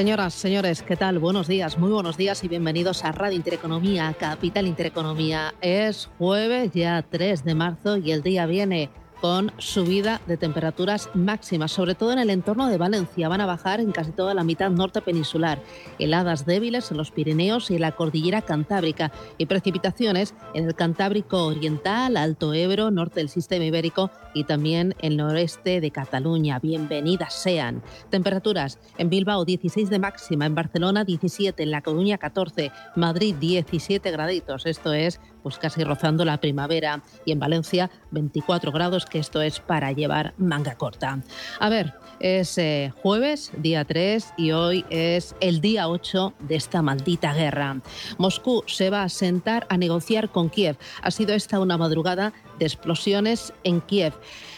Señoras, señores, ¿qué tal? Buenos días, muy buenos días y bienvenidos a Radio Intereconomía, Capital Intereconomía. Es jueves ya 3 de marzo y el día viene con subida de temperaturas máximas, sobre todo en el entorno de Valencia. Van a bajar en casi toda la mitad norte peninsular. Heladas débiles en los Pirineos y en la cordillera cantábrica y precipitaciones en el Cantábrico Oriental, Alto Ebro, norte del sistema ibérico y también el noreste de Cataluña. Bienvenidas sean. Temperaturas en Bilbao 16 de máxima, en Barcelona 17, en La Coruña 14, Madrid 17 graditos. Esto es pues casi rozando la primavera y en Valencia 24 grados, que esto es para llevar manga corta. A ver, es eh, jueves, día 3, y hoy es el día 8 de esta maldita guerra. Moscú se va a sentar a negociar con Kiev. Ha sido esta una madrugada de explosiones en Kiev.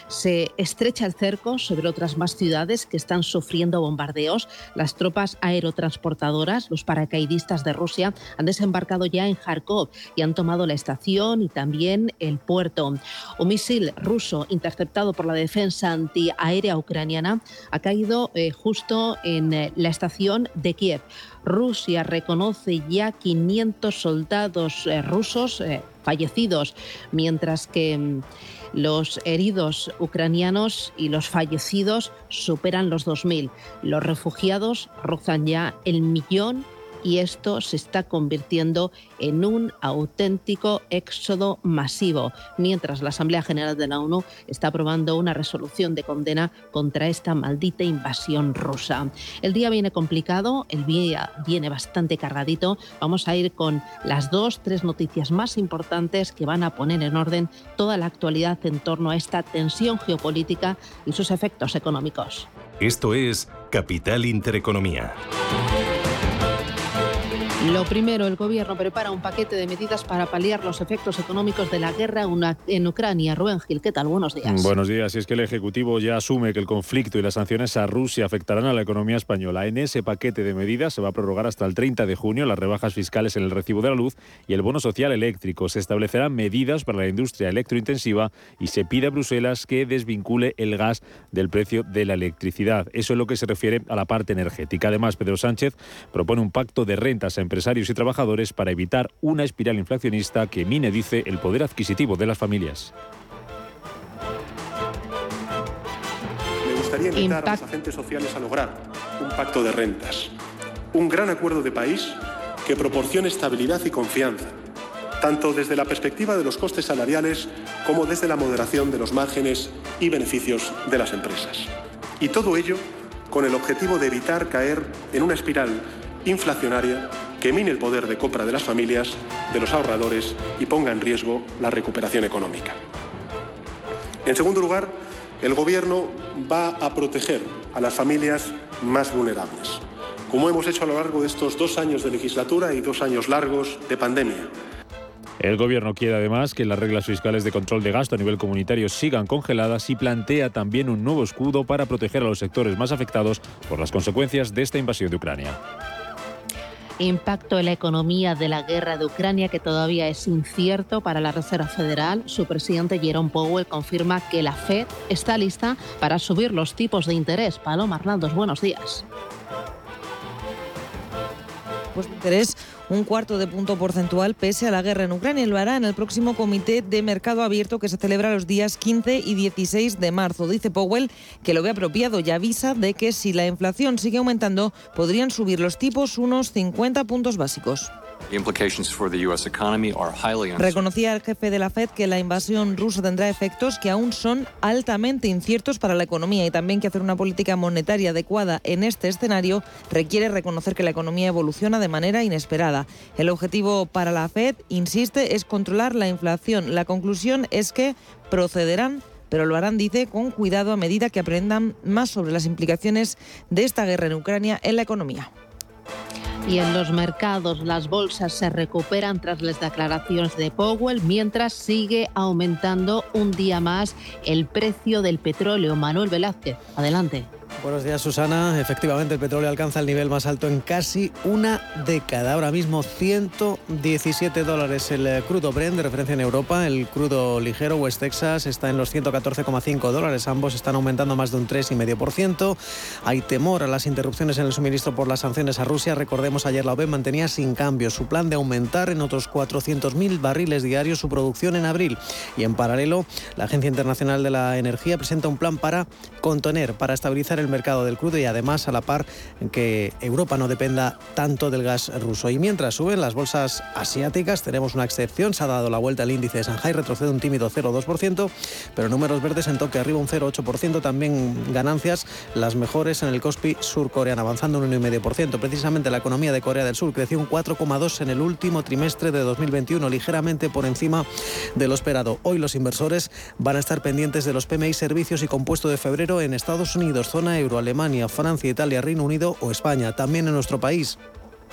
Se estrecha el cerco sobre otras más ciudades que están sufriendo bombardeos. Las tropas aerotransportadoras, los paracaidistas de Rusia, han desembarcado ya en Kharkov y han tomado la estación y también el puerto. Un misil ruso interceptado por la defensa antiaérea ucraniana ha caído eh, justo en eh, la estación de Kiev. Rusia reconoce ya 500 soldados eh, rusos fallecidos, mientras que mm, los heridos ucranianos y los fallecidos superan los 2.000. Los refugiados rozan ya el millón y esto se está convirtiendo en un auténtico éxodo masivo, mientras la Asamblea General de la ONU está aprobando una resolución de condena contra esta maldita invasión rusa. El día viene complicado, el día viene bastante cargadito. Vamos a ir con las dos, tres noticias más importantes que van a poner en orden toda la actualidad en torno a esta tensión geopolítica y sus efectos económicos. Esto es Capital Intereconomía. Lo primero, el Gobierno prepara un paquete de medidas para paliar los efectos económicos de la guerra en Ucrania. Rubén Gil, ¿qué tal? Buenos días. Buenos días. Y es que el Ejecutivo ya asume que el conflicto y las sanciones a Rusia afectarán a la economía española. En ese paquete de medidas se va a prorrogar hasta el 30 de junio las rebajas fiscales en el recibo de la luz y el bono social eléctrico. Se establecerán medidas para la industria electrointensiva y se pide a Bruselas que desvincule el gas del precio de la electricidad. Eso es lo que se refiere a la parte energética. Además, Pedro Sánchez propone un pacto de rentas en empresarios y trabajadores para evitar una espiral inflacionista que mine, dice, el poder adquisitivo de las familias. Me gustaría invitar a los agentes sociales a lograr un pacto de rentas, un gran acuerdo de país que proporcione estabilidad y confianza, tanto desde la perspectiva de los costes salariales como desde la moderación de los márgenes y beneficios de las empresas. Y todo ello con el objetivo de evitar caer en una espiral inflacionaria que mine el poder de compra de las familias, de los ahorradores y ponga en riesgo la recuperación económica. En segundo lugar, el Gobierno va a proteger a las familias más vulnerables, como hemos hecho a lo largo de estos dos años de legislatura y dos años largos de pandemia. El Gobierno quiere además que las reglas fiscales de control de gasto a nivel comunitario sigan congeladas y plantea también un nuevo escudo para proteger a los sectores más afectados por las consecuencias de esta invasión de Ucrania impacto en la economía de la guerra de Ucrania que todavía es incierto para la Reserva Federal. Su presidente Jerome Powell confirma que la Fed está lista para subir los tipos de interés. Paloma Arnaldos, buenos días. Pues interés un cuarto de punto porcentual pese a la guerra en Ucrania. Lo hará en el próximo comité de mercado abierto que se celebra los días 15 y 16 de marzo. Dice Powell que lo ve apropiado y avisa de que si la inflación sigue aumentando podrían subir los tipos unos 50 puntos básicos. Reconocía el jefe de la Fed que la invasión rusa tendrá efectos que aún son altamente inciertos para la economía y también que hacer una política monetaria adecuada en este escenario requiere reconocer que la economía evoluciona de manera inesperada. El objetivo para la Fed, insiste, es controlar la inflación. La conclusión es que procederán pero lo harán, dice, con cuidado a medida que aprendan más sobre las implicaciones de esta guerra en Ucrania en la economía. Y en los mercados las bolsas se recuperan tras las declaraciones de Powell, mientras sigue aumentando un día más el precio del petróleo. Manuel Velázquez, adelante. Buenos días, Susana. Efectivamente, el petróleo alcanza el nivel más alto en casi una década. Ahora mismo 117 dólares el eh, crudo Brent de referencia en Europa. El crudo ligero West Texas está en los 114,5 dólares. Ambos están aumentando más de un 3,5%. Hay temor a las interrupciones en el suministro por las sanciones a Rusia. Recordemos, ayer la OPEP mantenía sin cambio su plan de aumentar en otros 400.000 barriles diarios su producción en abril. Y en paralelo, la Agencia Internacional de la Energía presenta un plan para contener, para estabilizar el mercado del crudo y además a la par que Europa no dependa tanto del gas ruso. Y mientras suben las bolsas asiáticas, tenemos una excepción, se ha dado la vuelta al índice de Shanghai, retrocede un tímido 0,2%, pero números verdes en toque arriba un 0,8%, también ganancias las mejores en el Kospi surcoreano, avanzando un 1,5%. Precisamente la economía de Corea del Sur creció un 4,2% en el último trimestre de 2021, ligeramente por encima de lo esperado. Hoy los inversores van a estar pendientes de los PMI servicios y compuesto de febrero en Estados Unidos, zona euro, Alemania, Francia, Italia, Reino Unido o España. También en nuestro país.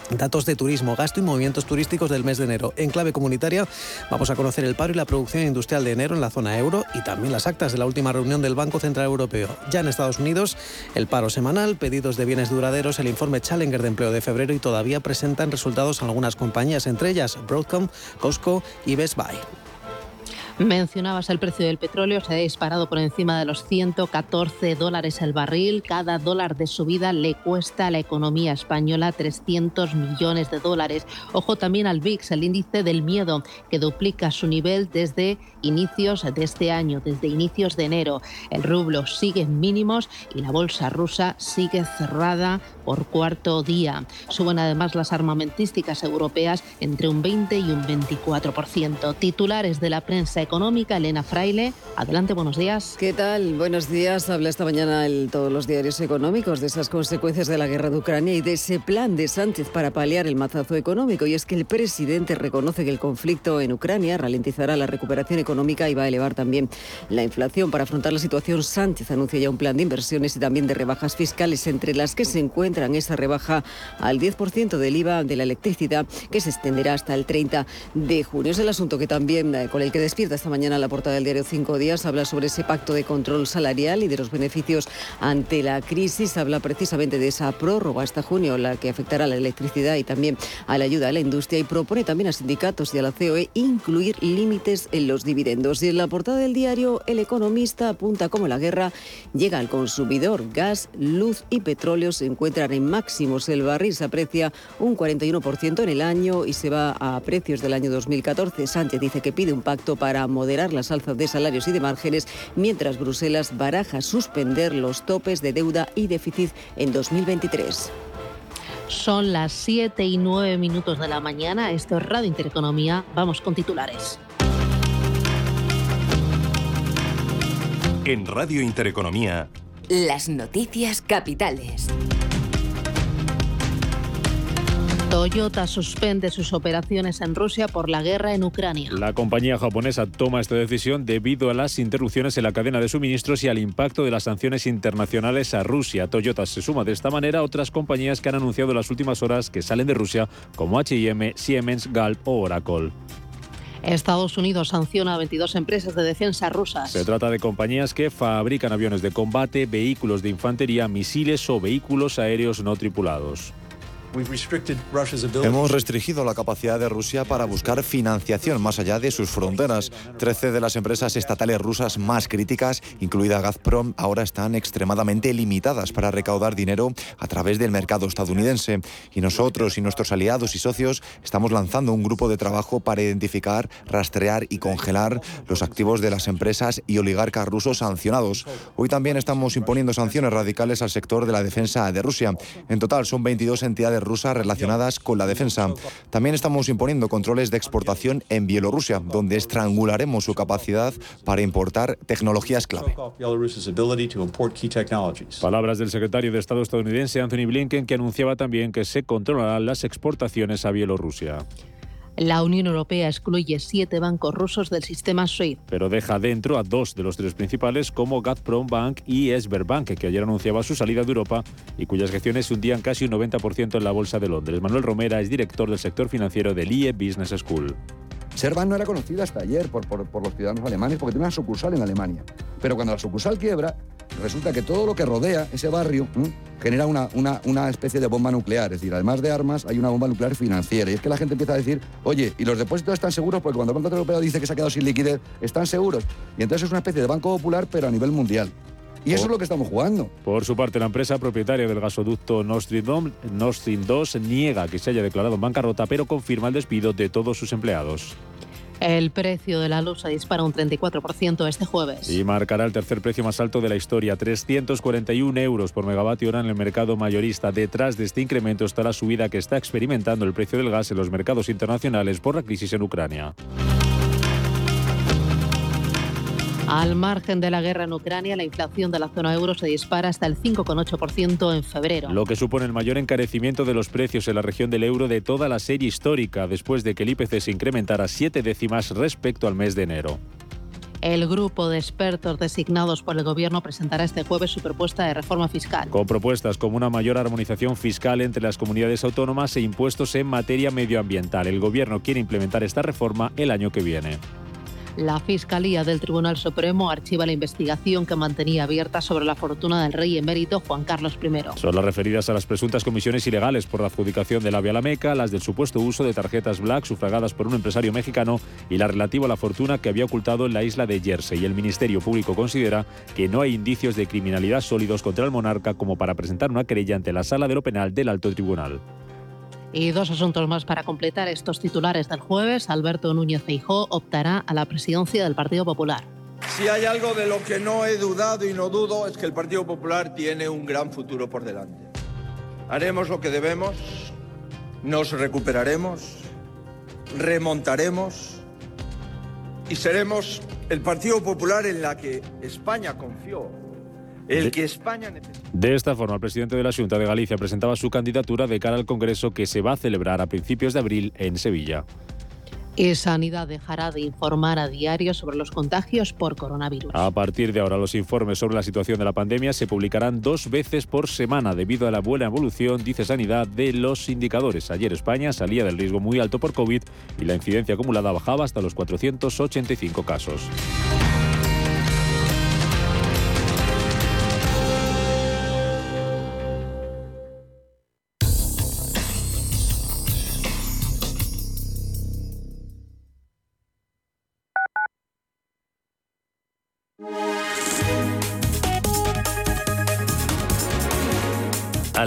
Datos de turismo, gasto y movimientos turísticos del mes de enero. En clave comunitaria vamos a conocer el paro y la producción industrial de enero en la zona euro y también las actas de la última reunión del Banco Central Europeo. Ya en Estados Unidos, el paro semanal, pedidos de bienes duraderos, el informe Challenger de empleo de febrero y todavía presentan resultados algunas compañías, entre ellas Broadcom, Costco y Best Buy. Mencionabas el precio del petróleo, se ha disparado por encima de los 114 dólares el barril. Cada dólar de subida le cuesta a la economía española 300 millones de dólares. Ojo también al VIX, el índice del miedo, que duplica su nivel desde inicios de este año, desde inicios de enero. El rublo sigue en mínimos y la bolsa rusa sigue cerrada por cuarto día. Suben además las armamentísticas europeas entre un 20 y un 24%. Titulares de la prensa económica, Elena Fraile. Adelante, buenos días. ¿Qué tal? Buenos días. Habla esta mañana todos los diarios económicos de esas consecuencias de la guerra de Ucrania y de ese plan de Sánchez para paliar el mazazo económico. Y es que el presidente reconoce que el conflicto en Ucrania ralentizará la recuperación económica y va a elevar también la inflación. Para afrontar la situación, Sánchez anuncia ya un plan de inversiones y también de rebajas fiscales, entre las que se encuentran esa rebaja al 10% del IVA de la electricidad, que se extenderá hasta el 30 de junio. Es el asunto que también eh, con el que despierta esta mañana la portada del diario Cinco Días. Habla sobre ese pacto de control salarial y de los beneficios ante la crisis. Habla precisamente de esa prórroga hasta junio, la que afectará a la electricidad y también a la ayuda a la industria. Y propone también a sindicatos y a la COE incluir límites en los dividendos. Y en la portada del diario, El Economista apunta cómo la guerra llega al consumidor. Gas, luz y petróleo se encuentran en máximos. El barril se aprecia un 41% en el año y se va a precios del año 2014. Sánchez dice que pide un pacto para moderar las alzas de salarios y de márgenes, mientras Bruselas baraja suspender los topes de deuda y déficit en 2023. Son las 7 y 9 minutos de la mañana. Esto es Radio Intereconomía. Vamos con titulares. En Radio Intereconomía. Las noticias capitales. Toyota suspende sus operaciones en Rusia por la guerra en Ucrania. La compañía japonesa toma esta decisión debido a las interrupciones en la cadena de suministros y al impacto de las sanciones internacionales a Rusia. Toyota se suma de esta manera a otras compañías que han anunciado en las últimas horas que salen de Rusia, como HM, Siemens, Galp o Oracle. Estados Unidos sanciona a 22 empresas de defensa rusas. Se trata de compañías que fabrican aviones de combate, vehículos de infantería, misiles o vehículos aéreos no tripulados. Hemos restringido la capacidad de Rusia para buscar financiación más allá de sus fronteras. Trece de las empresas estatales rusas más críticas, incluida Gazprom, ahora están extremadamente limitadas para recaudar dinero a través del mercado estadounidense. Y nosotros y nuestros aliados y socios estamos lanzando un grupo de trabajo para identificar, rastrear y congelar los activos de las empresas y oligarcas rusos sancionados. Hoy también estamos imponiendo sanciones radicales al sector de la defensa de Rusia. En total son 22 entidades rusas relacionadas con la defensa. También estamos imponiendo controles de exportación en Bielorrusia, donde estrangularemos su capacidad para importar tecnologías clave. Palabras del secretario de Estado estadounidense Anthony Blinken, que anunciaba también que se controlarán las exportaciones a Bielorrusia. La Unión Europea excluye siete bancos rusos del sistema SWIFT. Pero deja dentro a dos de los tres principales como Gazprom Bank y Sberbank, que ayer anunciaba su salida de Europa y cuyas gestiones se hundían casi un 90% en la Bolsa de Londres. Manuel Romera es director del sector financiero del IE Business School. Servan no era conocida hasta ayer por, los ciudadanos alemanes porque tiene una sucursal en Alemania. Pero cuando la sucursal quiebra, resulta que todo lo que rodea ese barrio genera una, una, especie de bomba nuclear. Es decir, además de armas, hay una bomba nuclear financiera. Y es que la gente empieza a decir, oye, ¿y los depósitos están seguros? Porque cuando el Banco Europeo dice que se ha quedado sin liquidez, ¿están seguros? Y entonces es una especie de banco popular, pero a nivel mundial. Y eso es lo que estamos jugando. Por su parte, la empresa propietaria del gasoducto Nord Stream, Nord Stream 2 niega que se haya declarado en bancarrota, pero confirma el despido de todos sus empleados. El precio de la luz se dispara un 34% este jueves. Y marcará el tercer precio más alto de la historia, 341 euros por megavatio hora en el mercado mayorista. Detrás de este incremento está la subida que está experimentando el precio del gas en los mercados internacionales por la crisis en Ucrania. Al margen de la guerra en Ucrania, la inflación de la zona euro se dispara hasta el 5,8% en febrero. Lo que supone el mayor encarecimiento de los precios en la región del euro de toda la serie histórica, después de que el IPC se incrementara siete décimas respecto al mes de enero. El grupo de expertos designados por el Gobierno presentará este jueves su propuesta de reforma fiscal. Con propuestas como una mayor armonización fiscal entre las comunidades autónomas e impuestos en materia medioambiental. El Gobierno quiere implementar esta reforma el año que viene. La Fiscalía del Tribunal Supremo archiva la investigación que mantenía abierta sobre la fortuna del rey emérito Juan Carlos I. Son las referidas a las presuntas comisiones ilegales por la adjudicación de la Vía La Meca, las del supuesto uso de tarjetas Black sufragadas por un empresario mexicano y la relativa a la fortuna que había ocultado en la isla de Jersey. El Ministerio Público considera que no hay indicios de criminalidad sólidos contra el monarca como para presentar una querella ante la Sala de lo Penal del Alto Tribunal. Y dos asuntos más para completar estos titulares del jueves. Alberto Núñez Feijó optará a la presidencia del Partido Popular. Si hay algo de lo que no he dudado y no dudo es que el Partido Popular tiene un gran futuro por delante. Haremos lo que debemos, nos recuperaremos, remontaremos y seremos el Partido Popular en la que España confió el que España De esta forma, el presidente de la Junta de Galicia presentaba su candidatura de cara al Congreso que se va a celebrar a principios de abril en Sevilla. Y Sanidad dejará de informar a diario sobre los contagios por coronavirus. A partir de ahora, los informes sobre la situación de la pandemia se publicarán dos veces por semana debido a la buena evolución, dice Sanidad, de los indicadores. Ayer España salía del riesgo muy alto por COVID y la incidencia acumulada bajaba hasta los 485 casos.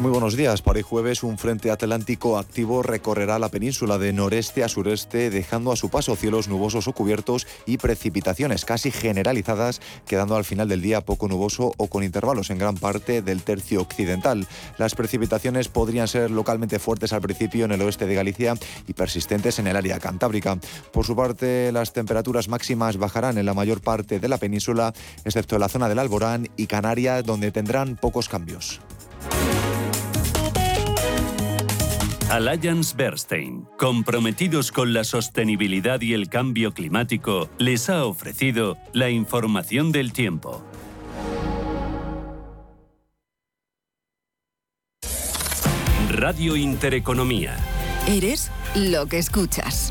Muy buenos días. Para hoy jueves, un frente atlántico activo recorrerá la península de noreste a sureste, dejando a su paso cielos nubosos o cubiertos y precipitaciones casi generalizadas, quedando al final del día poco nuboso o con intervalos en gran parte del tercio occidental. Las precipitaciones podrían ser localmente fuertes al principio en el oeste de Galicia y persistentes en el área cantábrica. Por su parte, las temperaturas máximas bajarán en la mayor parte de la península, excepto en la zona del Alborán y Canarias, donde tendrán pocos cambios. Alliance Bernstein, comprometidos con la sostenibilidad y el cambio climático, les ha ofrecido la información del tiempo. Radio Intereconomía. Eres lo que escuchas.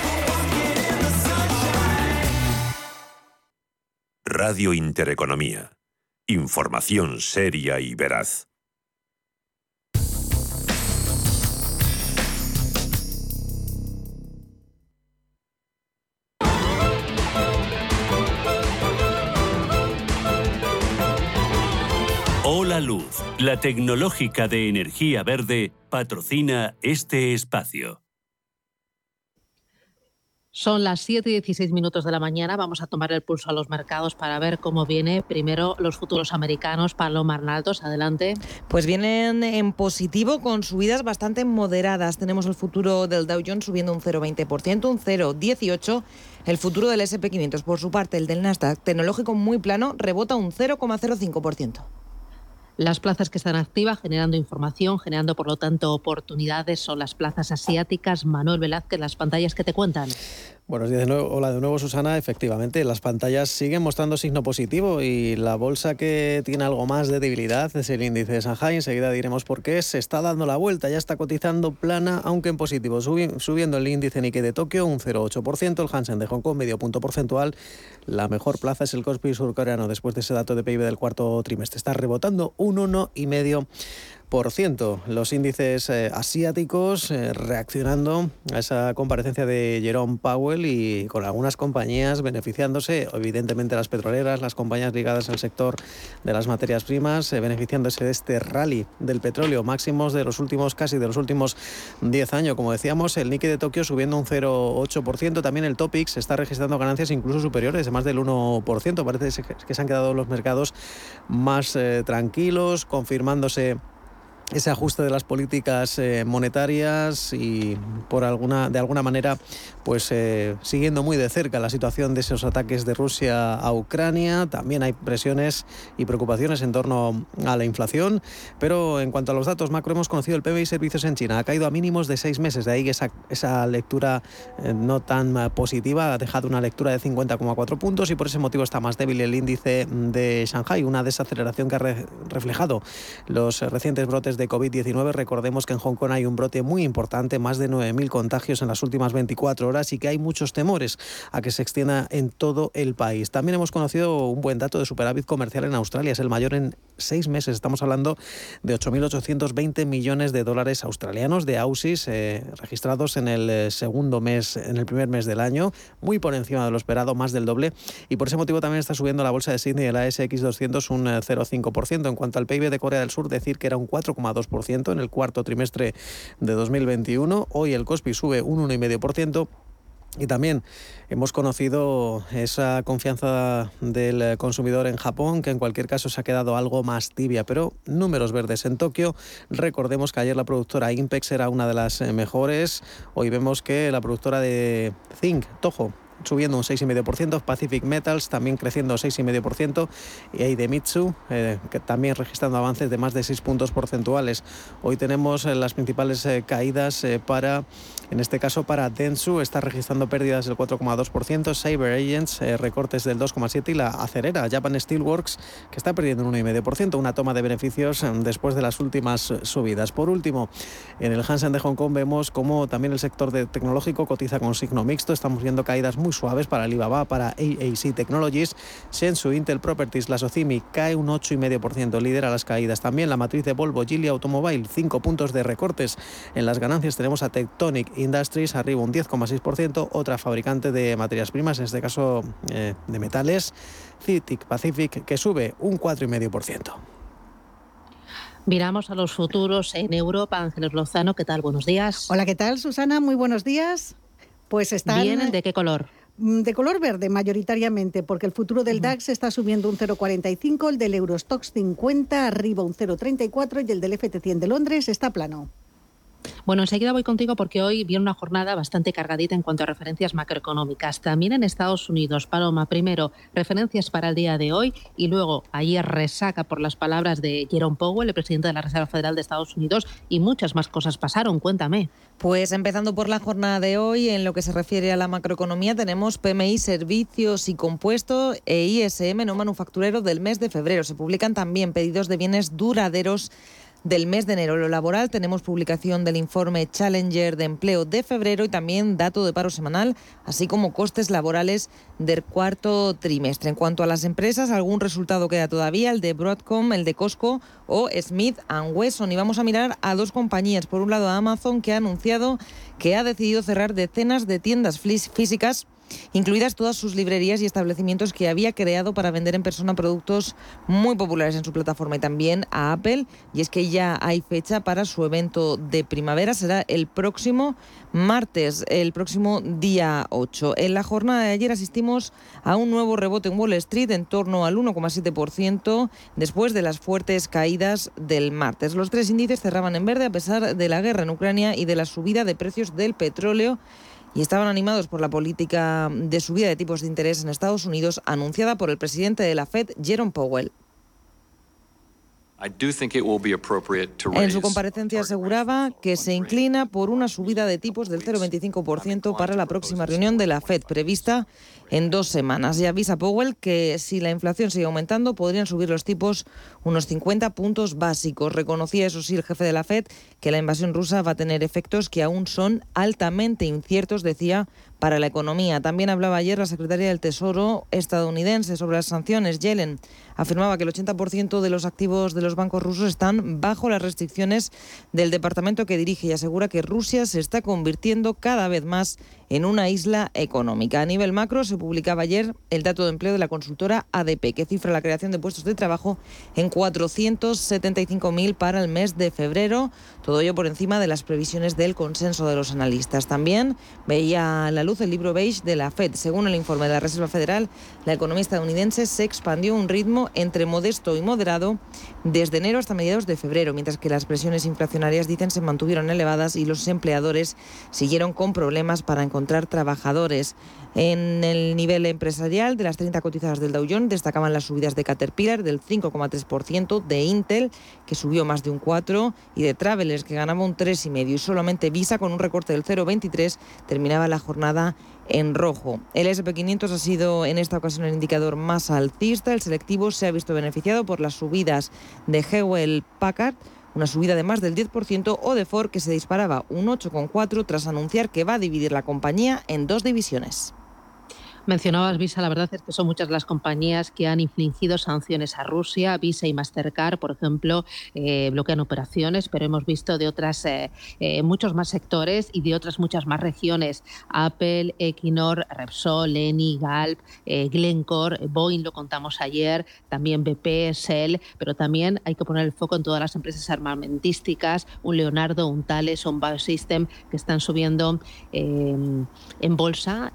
Radio Intereconomía. Información seria y veraz. Hola Luz, la tecnológica de energía verde, patrocina este espacio. Son las 7 y 16 minutos de la mañana. Vamos a tomar el pulso a los mercados para ver cómo viene primero los futuros americanos. Paloma Arnaldos, adelante. Pues vienen en positivo con subidas bastante moderadas. Tenemos el futuro del Dow Jones subiendo un 0,20%, un 0,18%. El futuro del SP500, por su parte, el del Nasdaq tecnológico muy plano, rebota un 0,05%. Las plazas que están activas generando información, generando por lo tanto oportunidades son las plazas asiáticas. Manuel Velázquez, las pantallas que te cuentan. Buenos días. Hola de nuevo, Susana. Efectivamente, las pantallas siguen mostrando signo positivo y la bolsa que tiene algo más de debilidad es el índice de Shanghai. Enseguida diremos por qué. Se está dando la vuelta, ya está cotizando plana, aunque en positivo. subiendo el índice Nikkei de Tokio un 0,8%, el Hansen de Hong Kong medio punto porcentual. La mejor plaza es el Kospi surcoreano después de ese dato de PIB del cuarto trimestre. Está rebotando un 1,5%. Los índices eh, asiáticos eh, reaccionando a esa comparecencia de Jerome Powell y con algunas compañías beneficiándose, evidentemente las petroleras, las compañías ligadas al sector de las materias primas, eh, beneficiándose de este rally del petróleo máximos de los últimos casi de los últimos 10 años. Como decíamos, el Nikkei de Tokio subiendo un 0,8%, también el Topix está registrando ganancias incluso superiores de más del 1%. Parece que se han quedado los mercados más tranquilos, confirmándose ese ajuste de las políticas eh, monetarias y por alguna de alguna manera pues eh, siguiendo muy de cerca la situación de esos ataques de Rusia a Ucrania también hay presiones y preocupaciones en torno a la inflación pero en cuanto a los datos macro hemos conocido el PBI servicios en China ha caído a mínimos de seis meses de ahí esa, esa lectura eh, no tan positiva ha dejado una lectura de 50,4 puntos y por ese motivo está más débil el índice de Shanghai una desaceleración que ha reflejado los recientes brotes de COVID-19. Recordemos que en Hong Kong hay un brote muy importante, más de 9.000 contagios en las últimas 24 horas y que hay muchos temores a que se extienda en todo el país. También hemos conocido un buen dato de superávit comercial en Australia, es el mayor en seis meses. Estamos hablando de 8.820 millones de dólares australianos de AUSIS eh, registrados en el eh, segundo mes, en el primer mes del año, muy por encima de lo esperado, más del doble. Y por ese motivo también está subiendo la bolsa de Sydney y la SX200 un 0,5%. Eh, en cuanto al PIB de Corea del Sur, decir que era un 4, 2% en el cuarto trimestre de 2021. Hoy el COSPI sube un 1,5%. Y también hemos conocido esa confianza del consumidor en Japón, que en cualquier caso se ha quedado algo más tibia, pero números verdes en Tokio. Recordemos que ayer la productora Impex era una de las mejores. Hoy vemos que la productora de Zinc, Toho, subiendo un 6,5%, Pacific Metals también creciendo 6,5% y Aidemitsu eh, que también registrando avances de más de 6 puntos porcentuales. Hoy tenemos eh, las principales eh, caídas para, en este caso para Densu, está registrando pérdidas del 4,2%, Cyber Agents recortes del 2,7% y la acerera Japan Steelworks que está perdiendo un 1,5%, una toma de beneficios después de las últimas subidas. Por último, en el Hansen de Hong Kong vemos como también el sector de tecnológico cotiza con signo mixto, estamos viendo caídas muy suaves para Alibaba, para AAC Technologies, Shenzhou Intel Properties, la Socimi cae un 8,5%, lidera las caídas. También la matriz de Volvo, Geely Automobile, 5 puntos de recortes. En las ganancias tenemos a Tectonic Industries, arriba un 10,6%, otra fabricante de materias primas, en este caso eh, de metales, Citic Pacific, que sube un 4,5%. Miramos a los futuros en Europa. Ángeles Lozano, ¿qué tal? Buenos días. Hola, ¿qué tal, Susana? Muy buenos días. Pues están... ¿Vienen de qué color? Mm, de color verde mayoritariamente, porque el futuro del DAX está subiendo un 0,45, el del Eurostox 50 arriba un 0,34 y el del FT100 de Londres está plano. Bueno, enseguida voy contigo porque hoy viene una jornada bastante cargadita en cuanto a referencias macroeconómicas. También en Estados Unidos, Paloma, primero referencias para el día de hoy y luego ayer resaca por las palabras de Jerome Powell, el presidente de la Reserva Federal de Estados Unidos, y muchas más cosas pasaron. Cuéntame. Pues empezando por la jornada de hoy, en lo que se refiere a la macroeconomía, tenemos PMI, servicios y compuesto e ISM no manufacturero del mes de febrero. Se publican también pedidos de bienes duraderos del mes de enero. Lo laboral tenemos publicación del informe Challenger de empleo de febrero y también dato de paro semanal, así como costes laborales del cuarto trimestre. En cuanto a las empresas, algún resultado queda todavía, el de Broadcom, el de Costco o Smith Wesson. Y vamos a mirar a dos compañías. Por un lado, Amazon, que ha anunciado que ha decidido cerrar decenas de tiendas físicas incluidas todas sus librerías y establecimientos que había creado para vender en persona productos muy populares en su plataforma y también a Apple. Y es que ya hay fecha para su evento de primavera, será el próximo martes, el próximo día 8. En la jornada de ayer asistimos a un nuevo rebote en Wall Street en torno al 1,7% después de las fuertes caídas del martes. Los tres índices cerraban en verde a pesar de la guerra en Ucrania y de la subida de precios del petróleo y estaban animados por la política de subida de tipos de interés en Estados Unidos anunciada por el presidente de la Fed, Jerome Powell. En su comparecencia aseguraba que se inclina por una subida de tipos del 0,25% para la próxima reunión de la Fed prevista en dos semanas. Y avisa Powell que si la inflación sigue aumentando podrían subir los tipos unos 50 puntos básicos. Reconocía, eso sí, el jefe de la Fed que la invasión rusa va a tener efectos que aún son altamente inciertos, decía, para la economía. También hablaba ayer la secretaria del Tesoro estadounidense sobre las sanciones. Yellen afirmaba que el 80% de los activos de los bancos rusos están bajo las restricciones del departamento que dirige y asegura que Rusia se está convirtiendo cada vez más en una isla económica. A nivel macro, se publicaba ayer el dato de empleo de la consultora ADP, que cifra la creación de puestos de trabajo en 475.000 para el mes de febrero, todo ello por encima de las previsiones del consenso de los analistas. También veía la luz el libro beige de la Fed. Según el informe de la Reserva Federal, la economía estadounidense se expandió a un ritmo entre modesto y moderado desde enero hasta mediados de febrero, mientras que las presiones inflacionarias, dicen, se mantuvieron elevadas y los empleadores siguieron con problemas para encontrar encontrar trabajadores. En el nivel empresarial, de las 30 cotizadas del Dow Jones, destacaban las subidas de Caterpillar del 5,3%, de Intel, que subió más de un 4%, y de Travelers, que ganaba un 3,5%. Y solamente Visa, con un recorte del 0,23%, terminaba la jornada en rojo. El SP500 ha sido en esta ocasión el indicador más alcista. El selectivo se ha visto beneficiado por las subidas de Hewell Packard una subida de más del 10%, o de Ford que se disparaba un 8,4 tras anunciar que va a dividir la compañía en dos divisiones. Mencionabas Visa, la verdad es que son muchas las compañías que han infligido sanciones a Rusia. Visa y Mastercard, por ejemplo, eh, bloquean operaciones, pero hemos visto de otras eh, eh, muchos más sectores y de otras muchas más regiones. Apple, Equinor, Repsol, Eni, Galp, Glencore, Boeing, lo contamos ayer, también BP, Shell, pero también hay que poner el foco en todas las empresas armamentísticas, un Leonardo, un Thales, un Biosystem, que están subiendo en bolsa,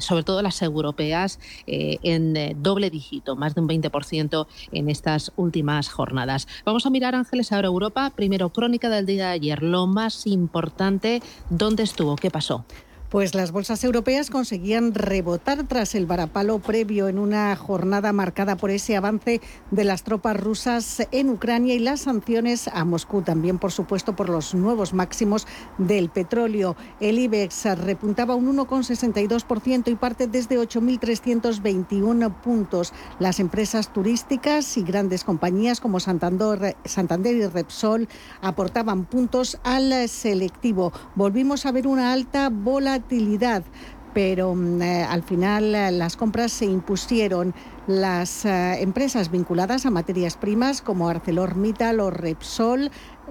sobre todo las europeas eh, en eh, doble dígito, más de un 20% en estas últimas jornadas. Vamos a mirar, Ángeles, ahora Europa. Primero, crónica del día de ayer. Lo más importante, ¿dónde estuvo? ¿Qué pasó? Pues las bolsas europeas conseguían rebotar tras el varapalo previo en una jornada marcada por ese avance de las tropas rusas en Ucrania y las sanciones a Moscú, también por supuesto por los nuevos máximos del petróleo. El IBEX repuntaba un 1,62% y parte desde 8.321 puntos. Las empresas turísticas y grandes compañías como Santander, Santander y Repsol aportaban puntos al selectivo. Volvimos a ver una alta bola pero mm, eh, al final eh, las compras se impusieron. Las eh, empresas vinculadas a materias primas como ArcelorMittal o Repsol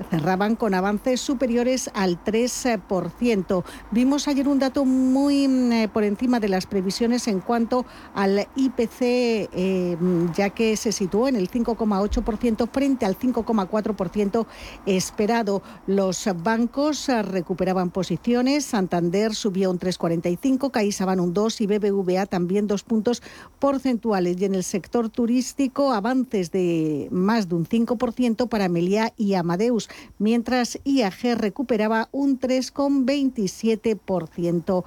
cerraban con avances superiores al 3%. Vimos ayer un dato muy mm, eh, por encima de las previsiones en cuanto al IPC, eh, ya que se situó en el 5,8% frente al 5,4% esperado. Los bancos eh, recuperaban posiciones, Santander subía un 3,45, CaixaBank un 2 y BBVA también dos puntos porcentuales. Y en el sector turístico, avances de más de un 5% para Meliá y Amadeus mientras IAG recuperaba un 3,27%.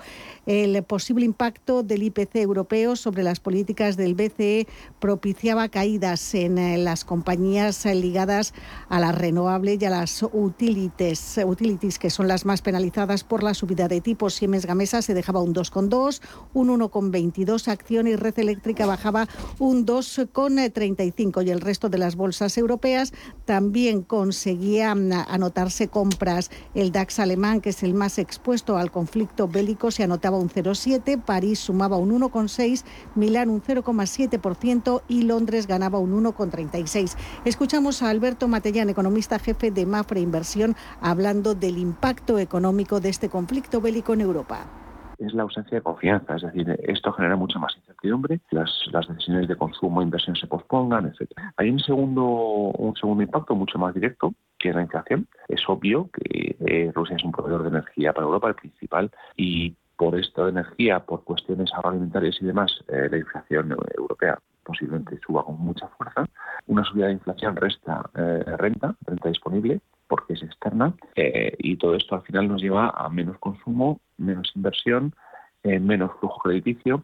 El posible impacto del IPC europeo sobre las políticas del BCE propiciaba caídas en eh, las compañías ligadas a las renovables y a las utilities, utilities que son las más penalizadas por la subida de tipos. Siemens Gamesa se dejaba un 2,2, un 1,22 acción y Red Eléctrica bajaba un 2,35 y el resto de las bolsas europeas también conseguía anotarse compras. El DAX alemán, que es el más expuesto al conflicto bélico, se anotaba un 0,7, París sumaba un 1,6, Milán un 0,7% y Londres ganaba un 1,36. Escuchamos a Alberto Matellán, economista jefe de Mafre Inversión, hablando del impacto económico de este conflicto bélico en Europa es la ausencia de confianza. Es decir, esto genera mucha más incertidumbre, las, las decisiones de consumo e inversión se pospongan, etc. Hay un segundo, un segundo impacto mucho más directo, que es la inflación. Es obvio que eh, Rusia es un proveedor de energía para Europa, el principal, y por esta energía, por cuestiones agroalimentarias y demás, eh, la inflación europea posiblemente suba con mucha fuerza. Una subida de inflación resta eh, renta, renta disponible, porque es externa, eh, y todo esto al final nos lleva a menos consumo, menos inversión, menos flujo crediticio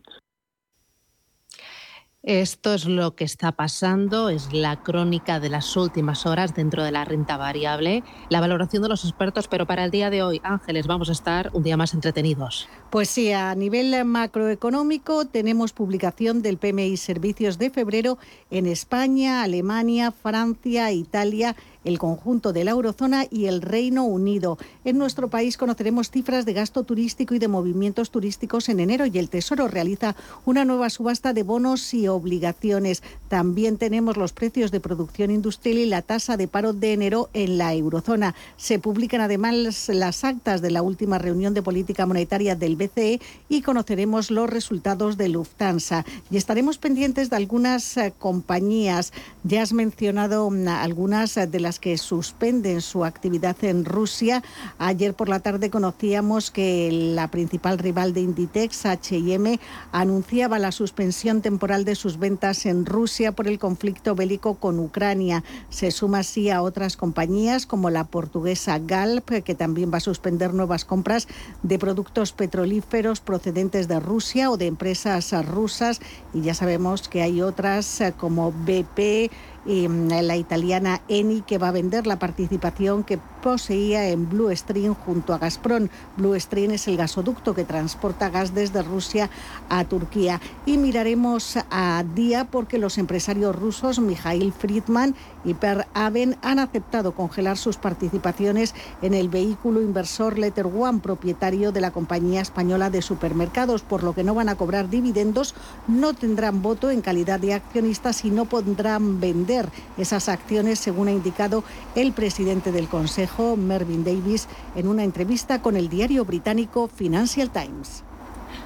esto es lo que está pasando, es la crónica de las últimas horas dentro de la renta variable, la valoración de los expertos, pero para el día de hoy, Ángeles, vamos a estar un día más entretenidos. Pues sí, a nivel macroeconómico tenemos publicación del PMI Servicios de febrero en España, Alemania, Francia, Italia el conjunto de la eurozona y el Reino Unido. En nuestro país conoceremos cifras de gasto turístico y de movimientos turísticos en enero y el Tesoro realiza una nueva subasta de bonos y obligaciones. También tenemos los precios de producción industrial y la tasa de paro de enero en la eurozona. Se publican además las actas de la última reunión de política monetaria del BCE y conoceremos los resultados de Lufthansa. Y estaremos pendientes de algunas eh, compañías. Ya has mencionado mm, algunas de las que suspenden su actividad en Rusia. Ayer por la tarde conocíamos que la principal rival de Inditex, H&M, anunciaba la suspensión temporal de sus ventas en Rusia por el conflicto bélico con Ucrania. Se suma así a otras compañías como la portuguesa Galp, que también va a suspender nuevas compras de productos petrolíferos procedentes de Rusia o de empresas rusas. Y ya sabemos que hay otras eh, como BP, mm, la italiana Eni, que va a vender la participación que poseía en Blue Stream junto a Gazprom. Blue Stream es el gasoducto que transporta gas desde Rusia a Turquía. Y miraremos a día porque los empresarios rusos Mikhail Friedman y Per Aven han aceptado congelar sus participaciones en el vehículo inversor Letter One, propietario de la compañía española de supermercados, por lo que no van a cobrar dividendos, no tendrán voto en calidad de accionistas y no podrán vender esas acciones, según ha indicado el presidente del Consejo, Mervyn Davis, en una entrevista con el diario británico Financial Times.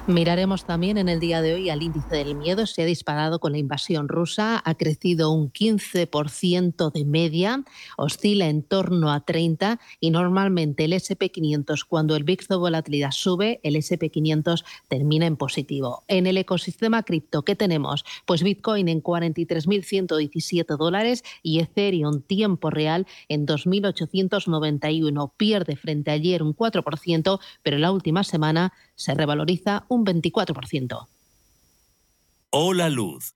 Miraremos también en el día de hoy al índice del miedo. Se ha disparado con la invasión rusa, ha crecido un 15% de media, oscila en torno a 30 y normalmente el SP500, cuando el VIX de volatilidad sube, el SP500 termina en positivo. En el ecosistema cripto, ¿qué tenemos? Pues Bitcoin en 43.117 dólares y Ethereum tiempo real en 2.891. Pierde frente a ayer un 4%, pero la última semana se revaloriza un 24%. Hola Luz,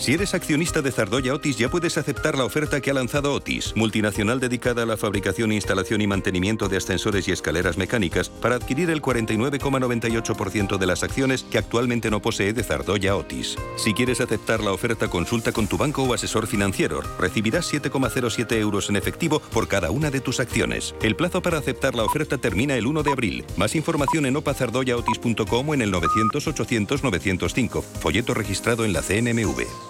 Si eres accionista de Zardoya Otis ya puedes aceptar la oferta que ha lanzado Otis, multinacional dedicada a la fabricación, instalación y mantenimiento de ascensores y escaleras mecánicas, para adquirir el 49,98% de las acciones que actualmente no posee de Zardoya Otis. Si quieres aceptar la oferta, consulta con tu banco o asesor financiero. Recibirás 7,07 euros en efectivo por cada una de tus acciones. El plazo para aceptar la oferta termina el 1 de abril. Más información en opazardoyaotis.com o en el 900 800 905. Folleto registrado en la CNMV.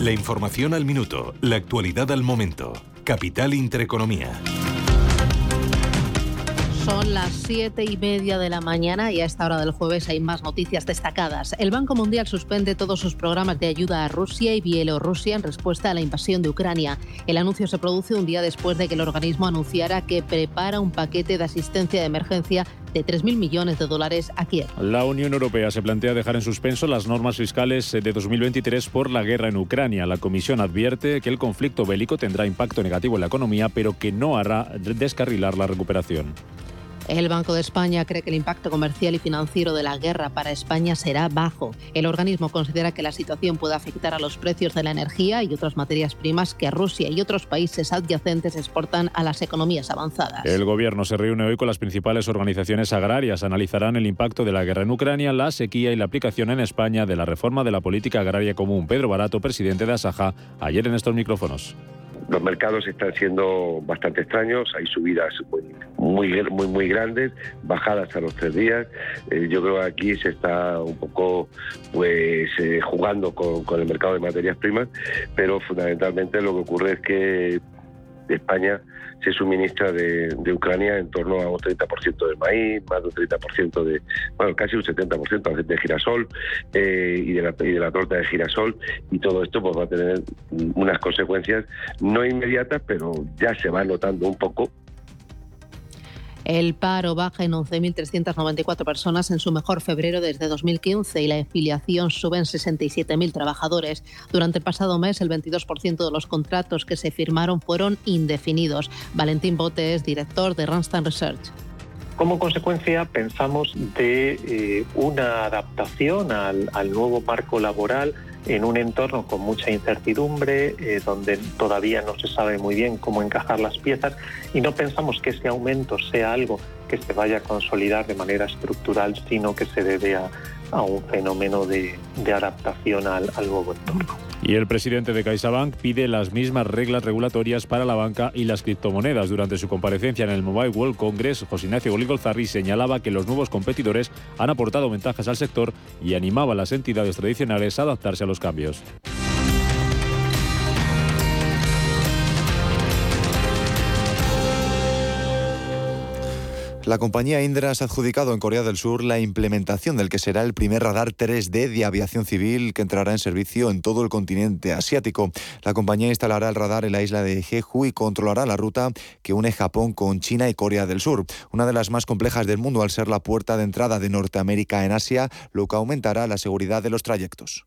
La información al minuto, la actualidad al momento. Capital Intereconomía. Son las siete y media de la mañana y a esta hora del jueves hay más noticias destacadas. El Banco Mundial suspende todos sus programas de ayuda a Rusia y Bielorrusia en respuesta a la invasión de Ucrania. El anuncio se produce un día después de que el organismo anunciara que prepara un paquete de asistencia de emergencia de 3.000 millones de dólares a Kiev. La Unión Europea se plantea dejar en suspenso las normas fiscales de 2023 por la guerra en Ucrania. La Comisión advierte que el conflicto bélico tendrá impacto negativo en la economía, pero que no hará descarrilar la recuperación. El Banco de España cree que el impacto comercial y financiero de la guerra para España será bajo. El organismo considera que la situación puede afectar a los precios de la energía y otras materias primas que Rusia y otros países adyacentes exportan a las economías avanzadas. El gobierno se reúne hoy con las principales organizaciones agrarias. Analizarán el impacto de la guerra en Ucrania, la sequía y la aplicación en España de la reforma de la política agraria común. Pedro Barato, presidente de Asaja, ayer en estos micrófonos los mercados están siendo bastante extraños, hay subidas muy, muy, muy grandes, bajadas a los tres días. Eh, yo creo que aquí se está un poco pues eh, jugando con, con, el mercado de materias primas, pero fundamentalmente lo que ocurre es que España se suministra de, Ucrania en torno a un 30% de maíz, más de un 30% de, bueno, casi un 70% de girasol eh, y, de la, y de la torta de girasol y todo esto pues va a tener unas consecuencias no inmediatas, pero ya se va notando un poco el paro baja en 11.394 personas en su mejor febrero desde 2015 y la afiliación sube en 67.000 trabajadores. Durante el pasado mes, el 22% de los contratos que se firmaron fueron indefinidos. Valentín Bote es director de Randstad Research. Como consecuencia, pensamos de eh, una adaptación al, nuevo marco laboral en un entorno con mucha incertidumbre, eh, donde todavía no se sabe muy bien cómo encajar las piezas y no pensamos que ese aumento sea algo que se vaya a consolidar de manera estructural, sino que se debe a, un fenómeno de, adaptación al nuevo entorno. Y el presidente de CaixaBank pide las mismas reglas regulatorias para la banca y las criptomonedas. Durante su comparecencia en el Mobile World Congress, José Ignacio Goligolzarri señalaba que los nuevos competidores han aportado ventajas al sector y animaba a las entidades tradicionales a adaptarse a los cambios. La compañía Indra ha adjudicado en Corea del Sur la implementación del que será el primer radar 3D de aviación civil que entrará en servicio en todo el continente asiático. La compañía instalará el radar en la isla de Jeju y controlará la ruta que une Japón con China y Corea del Sur, una de las más complejas del mundo al ser la puerta de entrada de Norteamérica en Asia, lo que aumentará la seguridad de los trayectos.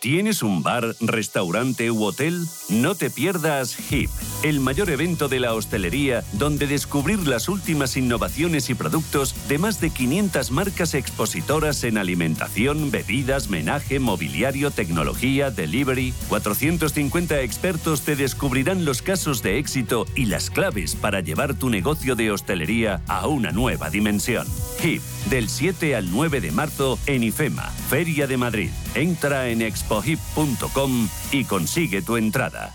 ¿Tienes un bar, restaurante u hotel? No te pierdas HIP, el mayor evento de la hostelería donde descubrir las últimas innovaciones y productos de más de 500 marcas expositoras en alimentación, bebidas, menaje, mobiliario, tecnología, delivery. 450 expertos te descubrirán los casos de éxito y las claves para llevar tu negocio de hostelería a una nueva dimensión. HIP, del 7 al 9 de marzo en IFEMA, Feria de Madrid. Entra en Expo expohip.com y consigue tu entrada.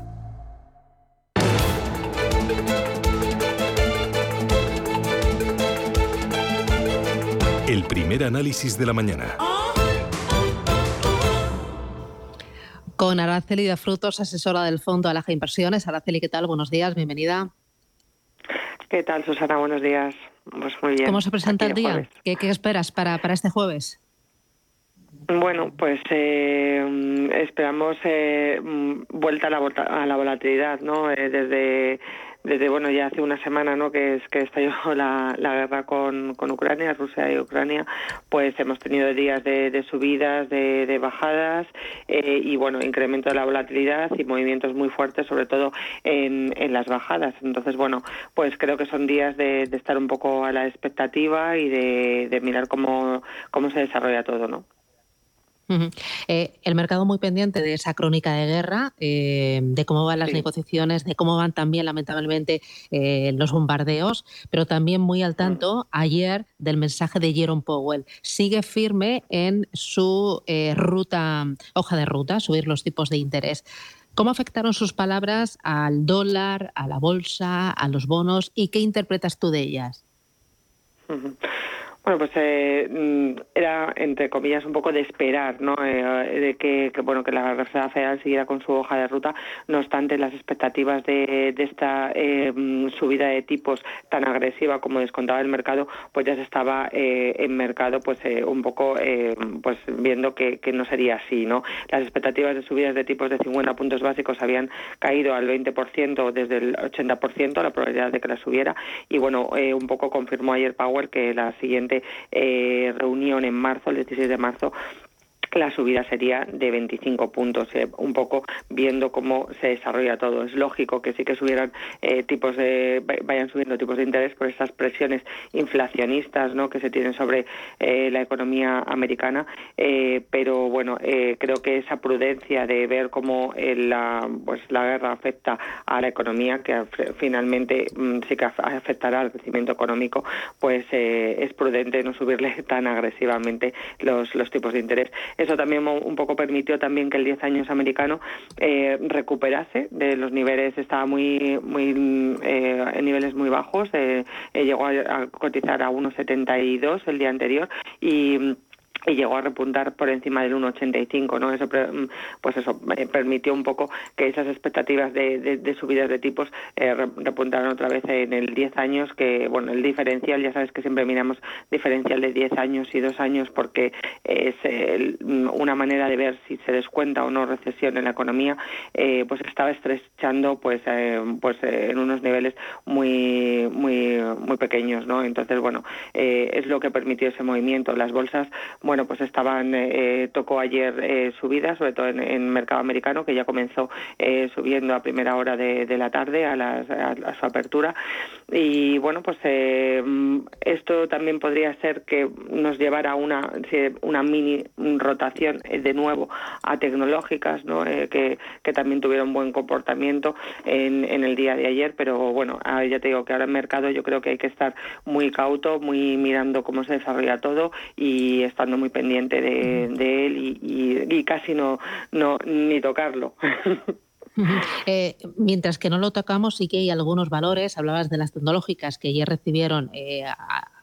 El primer análisis de la mañana. Con Araceli de Frutos, asesora del Fondo Alaja Inversiones. Araceli, ¿qué tal? Buenos días, bienvenida. ¿Qué tal, Susana? Buenos días. Pues muy bien. ¿Cómo se presenta el día? ¿Qué, esperas para, para este jueves? Bueno, pues eh, esperamos eh, vuelta a la, a la volatilidad, ¿no? Eh, desde desde bueno ya hace una semana no que es que estalló la, la guerra con, con, Ucrania Rusia y Ucrania pues hemos tenido días de, subidas de, bajadas eh, y bueno incremento de la volatilidad y movimientos muy fuertes sobre todo en, en las bajadas. Entonces bueno pues creo que son días de, estar un poco a la expectativa y de, de mirar cómo cómo se desarrolla todo no eh, el mercado muy pendiente de esa crónica de guerra, eh, de cómo van las negociaciones, de cómo van también lamentablemente eh, los bombardeos, pero también muy al tanto ayer del mensaje de Jerome Powell. Sigue firme en su ruta, hoja de ruta, subir los tipos de interés. ¿Cómo afectaron sus palabras al dólar, a la bolsa, a los bonos y qué interpretas tú de ellas? Bueno, pues eh, mm, era entre comillas un poco de esperar, ¿no? Eh, de que, bueno que la Reserva Federal siguiera con su hoja de ruta. No obstante, las expectativas de, esta eh, mm, subida de tipos tan agresiva como descontaba el mercado, pues ya se estaba en mercado, pues un poco, pues viendo que, no sería así, ¿no? Las expectativas de subidas de tipos de 50 puntos básicos habían caído al 20% desde el 80% la probabilidad de que la subiera y bueno, un poco confirmó ayer Power que la siguiente eh, reunión en marzo, el 16 de marzo, la subida sería de 25 puntos, eh, un poco viendo cómo se desarrolla todo. Es lógico que sí que subieran eh, tipos de, vayan subiendo tipos de interés por esas presiones inflacionistas ¿no? que se tienen sobre eh, la economía americana, pero bueno, creo que esa prudencia de ver cómo la, pues, la guerra afecta a la economía, que finalmente mm, sí que afectará al crecimiento económico, pues es prudente no subirle tan agresivamente los, los tipos de interés eso también un poco permitió también que el 10 años americano eh, recuperase de los niveles, estaba muy, muy eh, en niveles muy bajos, eh, llegó a, a cotizar a 1,72 el día anterior y y llegó a repuntar por encima del 1,85, ¿no? Eso, mm, pues eso permitió un poco que esas expectativas de, de, subidas de tipos eh, repuntaran otra vez en el 10 años, que, bueno, el diferencial, ya sabes que siempre miramos diferencial de 10 años y 2 años porque es mm, una manera de ver si se descuenta o no recesión en la economía, eh, pues estaba estrechando pues, eh, pues en unos niveles muy, muy, muy pequeños, ¿no? Entonces, bueno, es lo que permitió ese movimiento. Las bolsas, bueno, pues estaban, eh, tocó ayer eh, subida, sobre todo en, el mercado americano, que ya comenzó eh, subiendo a primera hora de, la tarde a, a, su apertura. Y bueno, pues esto también podría ser que nos llevara a una, una mini rotación de nuevo a tecnológicas, ¿no? que, que, también tuvieron buen comportamiento en, en el día de ayer, pero bueno, ah, ya te digo que ahora en mercado yo creo que hay que estar muy cauto, muy mirando cómo se desarrolla todo y estando muy pendiente de, él y, casi no, no ni tocarlo. Eh, mientras que no lo tocamos, sí que hay algunos valores. Hablabas de las tecnológicas que ya recibieron eh,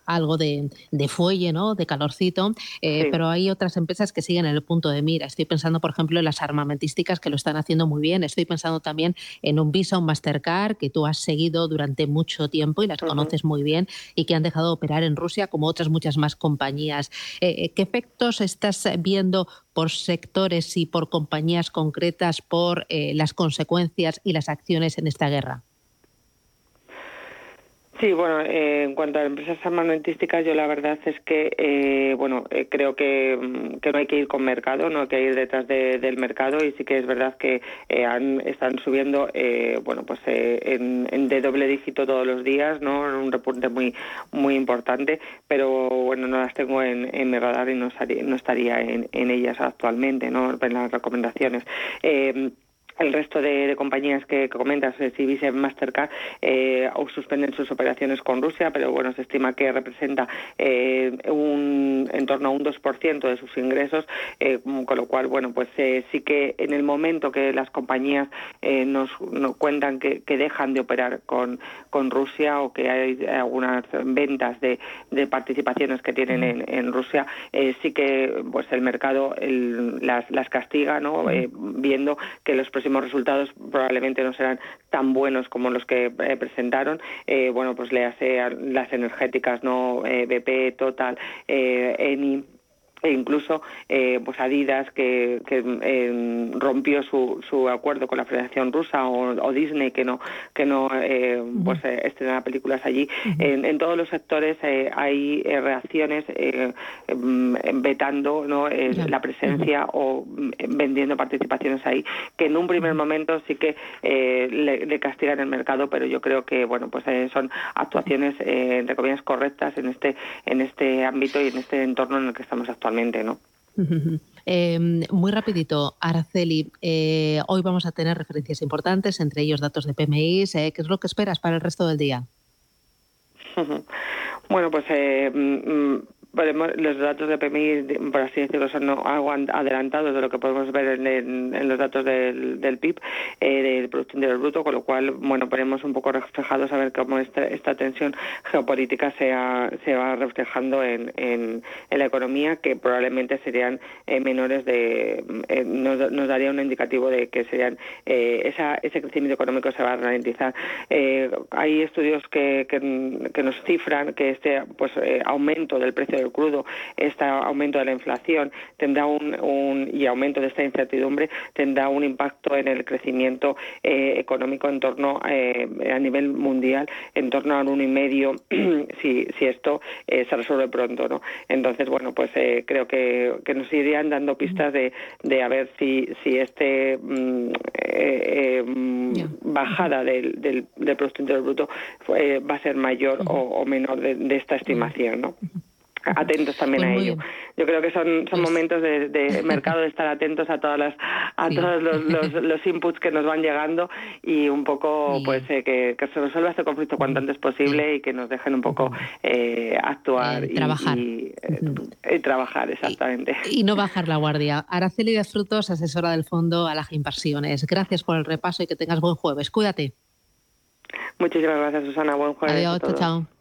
algo de, fuelle, ¿no? de calorcito, eh, pero hay otras empresas que siguen en el punto de mira. Estoy pensando, por ejemplo, en las armamentísticas que lo están haciendo muy bien. Estoy pensando también en un Visa, un Mastercard que tú has seguido durante mucho tiempo y las conoces muy bien y que han dejado de operar en Rusia como otras muchas más compañías. Eh, eh, ¿Qué efectos estás viendo por sectores y por compañías concretas por las consecuencias y las acciones en esta guerra? Sí, bueno, eh, en cuanto a empresas armamentísticas, yo la verdad es que, eh, bueno, eh, creo que, mm, que, no hay que ir con mercado, no hay que ir detrás del mercado y sí que es verdad que han, están subiendo, bueno, pues en, de doble dígito todos los días, ¿no? Un repunte muy muy importante, pero bueno, no las tengo en, mi radar y no, no estaría en, en, ellas actualmente, ¿no? En las recomendaciones el resto de, compañías que, comentas, eh, Visa y Mastercard, eh, suspenden sus operaciones con Rusia, pero bueno, se estima que representa eh, un, en torno a un 2% de sus ingresos, eh, con lo cual, bueno, pues sí que en el momento que las compañías nos, cuentan que, dejan de operar con, con Rusia o que hay algunas ventas de, participaciones que tienen en, Rusia, sí que pues el mercado las, las castiga, ¿no? viendo que los resultados probablemente no serán tan buenos como los que eh, presentaron. Eh, bueno, pues le hace las energéticas, no eh, BP, Total, ENI e incluso eh, pues Adidas que, eh, rompió su, su, acuerdo con la Federación Rusa o, Disney que no que no eh, pues estrena películas allí. En, todos los sectores hay reacciones mm, vetando no la presencia o mm, vendiendo participaciones ahí que en un primer momento sí que le, castigan el mercado pero yo creo que bueno pues son actuaciones entre comillas correctas en este en este ámbito y en este entorno en el que estamos actuando ¿no? Em, muy rapidito, Araceli, eh, hoy vamos a tener referencias importantes, entre ellos datos de PMI. Eh, ¿Qué es lo que esperas para el resto del día? Bueno, pues eh, mm, los datos de PMI, por así decirlo, son algo adelantados de lo que podemos ver en, los datos del, del PIB, eh, del Producto Interior Bruto, con lo cual, bueno, veremos un poco reflejados a ver cómo esta, esta tensión geopolítica se, se va reflejando en, en, la economía, que probablemente serían eh, menores de, eh, nos, nos, daría un indicativo de que serían, esa, ese crecimiento económico se va a ralentizar. hay estudios que, que, nos cifran que este pues aumento del precio del crudo, este aumento de la inflación tendrá un, un y aumento de esta incertidumbre tendrá un impacto en el crecimiento económico en torno eh, a nivel mundial en torno a un y medio si, si esto eh, se resuelve pronto, ¿no? Entonces, bueno, pues eh, creo que, que, nos irían dando pistas de, de a ver si, si este mm, mm, bajada del, del, Producto Interior Bruto va a ser mayor o, menor de, de esta estimación, ¿no? Atentos también pues a ello. Yo creo que son, son pues momentos de, mercado de estar atentos a todas las a todos los, los, inputs que nos van llegando y un poco pues eh, que, se resuelva este conflicto cuanto antes posible y que nos dejen un poco eh, actuar y trabajar. Y, eh, trabajar exactamente. Y, no bajar la guardia. Araceli de Frutos, asesora del fondo Alaja Inversiones. Gracias por el repaso y que tengas buen jueves. Cuídate. Muchísimas gracias, Susana. Buen jueves. Adiós, chao.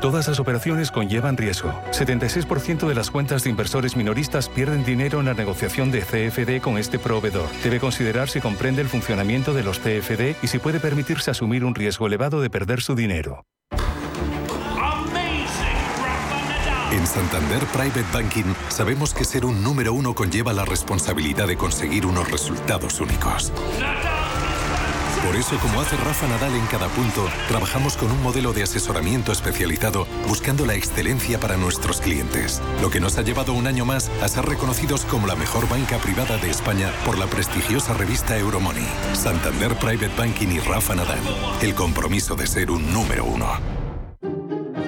Todas las operaciones conllevan riesgo. 76% de las cuentas de inversores minoristas pierden dinero en la negociación de CFD con este proveedor. Debe considerar si comprende el funcionamiento de los CFD y si puede permitirse asumir un riesgo elevado de perder su dinero. En Santander Private Banking sabemos que ser un número uno conlleva la responsabilidad de conseguir unos resultados únicos. Por eso, como hace Rafa Nadal en cada punto, trabajamos con un modelo de asesoramiento especializado buscando la excelencia para nuestros clientes, lo que nos ha llevado un año más a ser reconocidos como la mejor banca privada de España por la prestigiosa revista Euromoney. Santander Private Banking y Rafa Nadal, el compromiso de ser un número uno.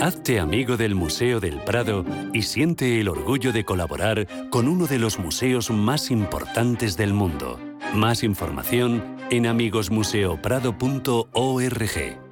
Hazte amigo del Museo del Prado y siente el orgullo de colaborar con uno de los museos más importantes del mundo. Más información en amigosmuseoprado.org.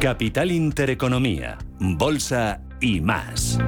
Capital Intereconomía, Bolsa y más.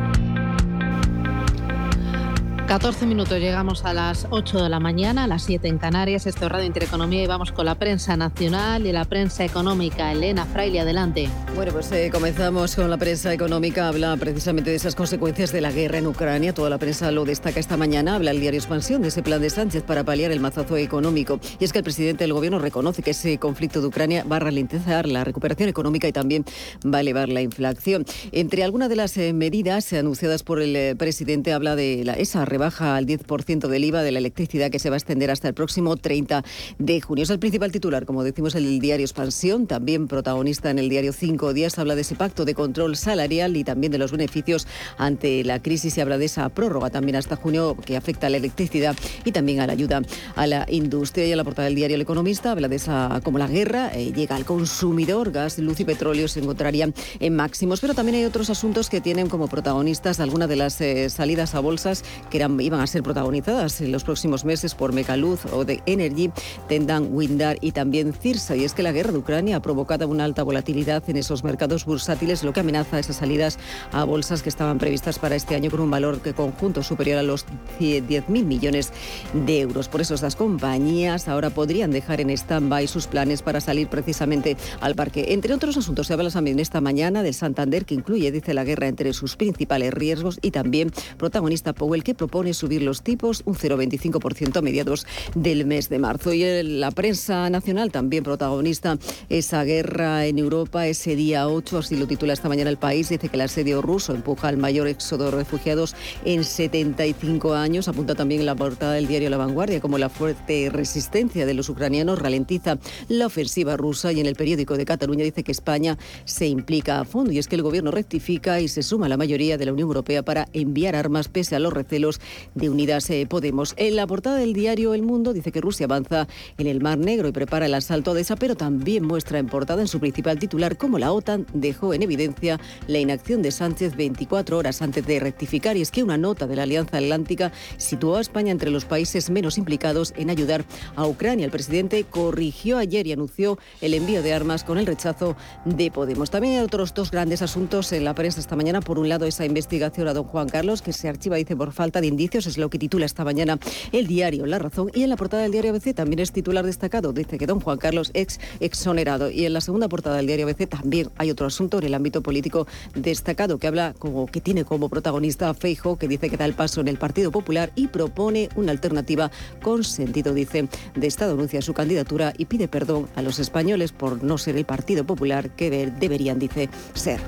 14 minutos, llegamos a las 8 de la mañana, a las 7 en Canarias, esto es Radio Intereconomía y vamos con la prensa nacional y la prensa económica. Elena Fraile, adelante. Bueno, pues eh, comenzamos con la prensa económica, habla precisamente de esas consecuencias de la guerra en Ucrania, toda la prensa lo destaca esta mañana, habla el diario Expansión de ese plan de Sánchez para paliar el mazazo económico y es que el presidente del gobierno reconoce que ese conflicto de Ucrania va a ralentizar la recuperación económica y también va a elevar la inflación. Entre algunas de las eh, medidas anunciadas por el eh, presidente habla de la, esa baja al 10% del IVA de la electricidad que se va a extender hasta el próximo 30 de junio. Es el principal titular, como decimos, el diario Expansión, también protagonista en el diario Cinco Días, habla de ese pacto de control salarial y también de los beneficios ante la crisis y habla de esa prórroga también hasta junio que afecta a la electricidad y también a la ayuda a la industria. Y a la portada del diario El Economista habla de esa, como la guerra eh, llega al consumidor, gas, luz y petróleo se encontrarían en máximos, pero también hay otros asuntos que tienen como protagonistas algunas de las eh, salidas a bolsas que eran iban a ser protagonizadas en los próximos meses por Mecaluz o de Energy, Tendan, Windar y también Cirsa. Y es que la guerra de Ucrania ha provocado una alta volatilidad en esos mercados bursátiles, lo que amenaza esas salidas a bolsas que estaban previstas para este año con un valor que conjunto superior a los 10.000 millones de euros. Por eso estas compañías ahora podrían dejar en stand-by sus planes para salir precisamente al parque. Entre otros asuntos, se habla también esta mañana del Santander, que incluye, dice, la guerra entre sus principales riesgos y también protagonista Powell, que propone propone subir los tipos un 0,25% a mediados del mes de marzo. Y la prensa nacional también protagonista esa guerra en Europa ese día 8, así lo titula esta mañana el país, dice que el asedio ruso empuja al mayor éxodo de refugiados en 75 años. Apunta también en la portada del diario La Vanguardia como la fuerte resistencia de los ucranianos ralentiza la ofensiva rusa y en el periódico de Cataluña dice que España se implica a fondo y es que el gobierno rectifica y se suma a la mayoría de la Unión Europea para enviar armas pese a los recelos de Unidas eh, Podemos. En la portada del diario El Mundo dice que Rusia avanza en el Mar Negro y prepara el asalto de esa, pero también muestra en portada en su principal titular cómo la OTAN dejó en evidencia la inacción de Sánchez 24 horas antes de rectificar y es que una nota de la Alianza Atlántica situó a España entre los países menos implicados en ayudar a Ucrania. El presidente corrigió ayer y anunció el envío de armas con el rechazo de Podemos. También hay otros dos grandes asuntos en la prensa esta mañana. Por un lado, esa investigación a don Juan Carlos, que se archiva, dice, por falta de indicios, es lo que titula esta mañana el diario La Razón. Y en la portada del diario ABC también es titular destacado, dice que don Juan Carlos ex exonerado. Y en la segunda portada del diario ABC también hay otro asunto en el ámbito político destacado que habla como que tiene como protagonista a Feijo, que dice que da el paso en el Partido Popular y propone una alternativa con sentido, dice, de Estado anuncia su candidatura y pide perdón a los españoles por no ser el Partido Popular que deberían, dice, ser.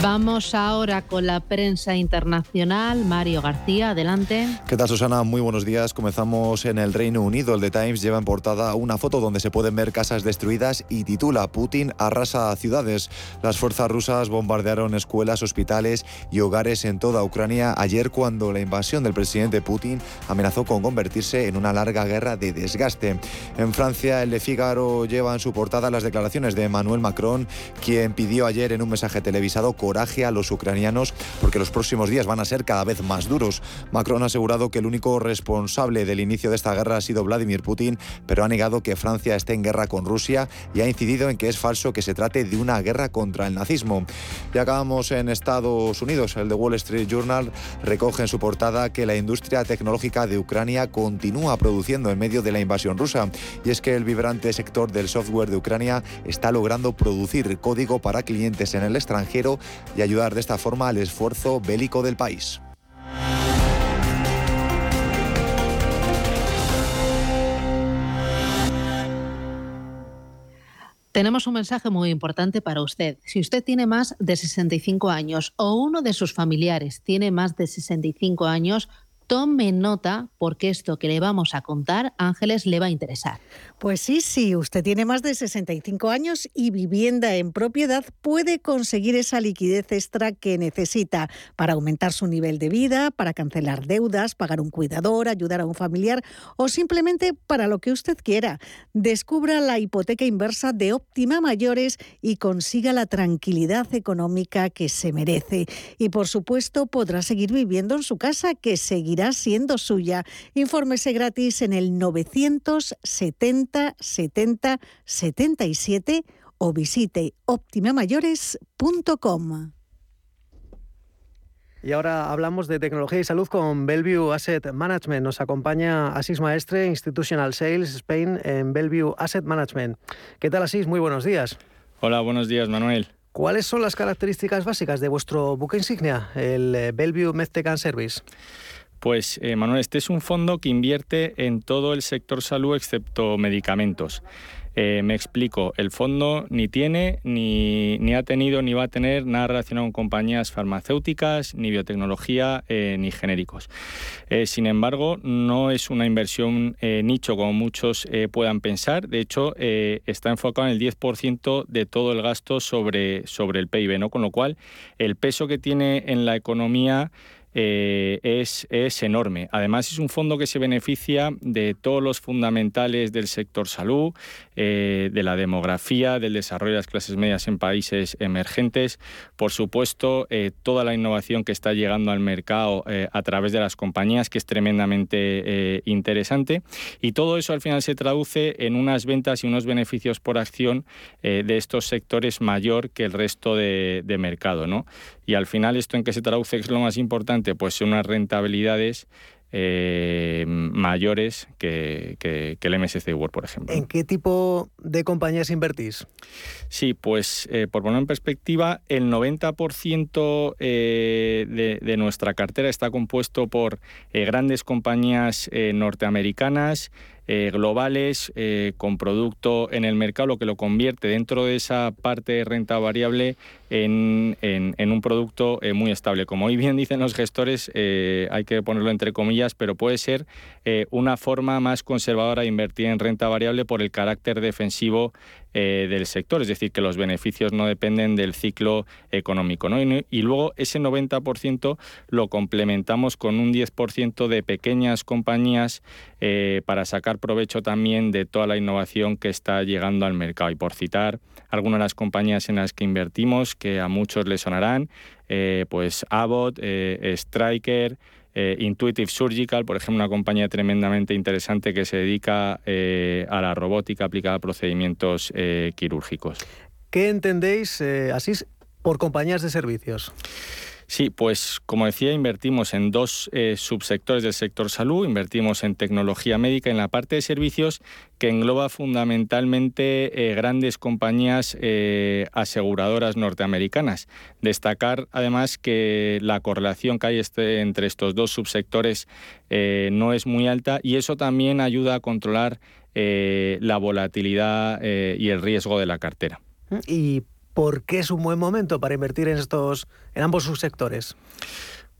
Vamos ahora con la prensa internacional. Mario García, adelante. ¿Qué tal, Susana? Muy buenos días. Comenzamos en el Reino Unido. El The Times lleva en portada una foto donde se pueden ver casas destruidas y titula Putin arrasa ciudades. Las fuerzas rusas bombardearon escuelas, hospitales y hogares en toda Ucrania ayer cuando la invasión del presidente Putin amenazó con convertirse en una larga guerra de desgaste. En Francia, el Le Figaro lleva en su portada las declaraciones de Emmanuel Macron, quien pidió ayer en un mensaje televisado coraje a los ucranianos porque los próximos días van a ser cada vez más duros. Macron ha asegurado que el único responsable del inicio de esta guerra ha sido Vladimir Putin, pero ha negado que Francia esté en guerra con Rusia y ha incidido en que es falso que se trate de una guerra contra el nazismo. Y acabamos en Estados Unidos. El The Wall Street Journal recoge en su portada que la industria tecnológica de Ucrania continúa produciendo en medio de la invasión rusa. Y es que el vibrante sector del software de Ucrania está logrando producir código para clientes en el extranjero y ayudar de esta forma al esfuerzo bélico del país. Tenemos un mensaje muy importante para usted. Si usted tiene más de 65 años o uno de sus familiares tiene más de 65 años, Tome nota porque esto que le vamos a contar, Ángeles, le va a interesar. Pues sí, sí, usted tiene más de 65 años y vivienda en propiedad puede conseguir esa liquidez extra que necesita para aumentar su nivel de vida, para cancelar deudas, pagar un cuidador, ayudar a un familiar o simplemente para lo que usted quiera. Descubra la hipoteca inversa de Óptima Mayores y consiga la tranquilidad económica que se merece. Y por supuesto podrá seguir viviendo en su casa que seguirá siendo suya. Infórmese gratis en el 970 70 77 o visite optimamayores.com. Y ahora hablamos de tecnología y salud con Bellevue Asset Management. Nos acompaña Asís Maestre, Institutional Sales Spain en Bellevue Asset Management. ¿Qué tal Asís? Muy buenos días. Hola, buenos días Manuel. ¿Cuáles son las características básicas de vuestro buque insignia, el Bellevue Medtech Service? Pues eh, Manuel, este es un fondo que invierte en todo el sector salud excepto medicamentos. Eh, me explico, el fondo ni tiene, ni, ni, ha tenido, ni va a tener nada relacionado con compañías farmacéuticas, ni biotecnología, eh, ni genéricos. sin embargo, no es una inversión nicho como muchos puedan pensar. De hecho, está enfocado en el 10% de todo el gasto sobre, sobre el PIB, ¿no? con lo cual el peso que tiene en la economía eh, es, es, enorme. Además, es un fondo que se beneficia de todos los fundamentales del sector salud, eh, de la demografía, del desarrollo de las clases medias en países emergentes, por supuesto, eh, toda la innovación que está llegando al mercado a través de las compañías, que es tremendamente interesante. Y todo eso al final se traduce en unas ventas y unos beneficios por acción de estos sectores mayor que el resto de, de mercado. ¿no? Y al final, ¿esto en qué se traduce? ¿Qué es lo más importante? Pues unas rentabilidades eh, mayores que, el MSCI World, por ejemplo. ¿En qué tipo de compañías invertís? Sí, pues eh, por poner en perspectiva, el 90% eh, de, de, nuestra cartera está compuesto por grandes compañías norteamericanas, eh, globales eh, con producto en el mercado, lo que lo convierte dentro de esa parte de renta variable en, un producto eh, muy estable. Como hoy bien dicen los gestores, hay que ponerlo entre comillas, pero puede ser una forma más conservadora de invertir en renta variable por el carácter defensivo del sector, es decir, que los beneficios no dependen del ciclo económico. Y, luego ese 90% lo complementamos con un 10% de pequeñas compañías para sacar provecho también de toda la innovación que está llegando al mercado. Y por citar algunas de las compañías en las que invertimos, que a muchos les sonarán, eh, pues Abbott, eh, Striker, eh, Intuitive Surgical, por ejemplo, una compañía tremendamente interesante que se dedica a la robótica aplicada a procedimientos quirúrgicos. ¿Qué entendéis, así, por compañías de servicios? Sí, pues como decía, invertimos en dos eh, subsectores del sector salud, invertimos en tecnología médica, en la parte de servicios que engloba fundamentalmente eh, grandes compañías eh, aseguradoras norteamericanas. Destacar además que la correlación que hay este, entre estos dos subsectores no es muy alta y eso también ayuda a controlar la volatilidad y el riesgo de la cartera. ¿Por qué es un buen momento para invertir en estos, en ambos subsectores?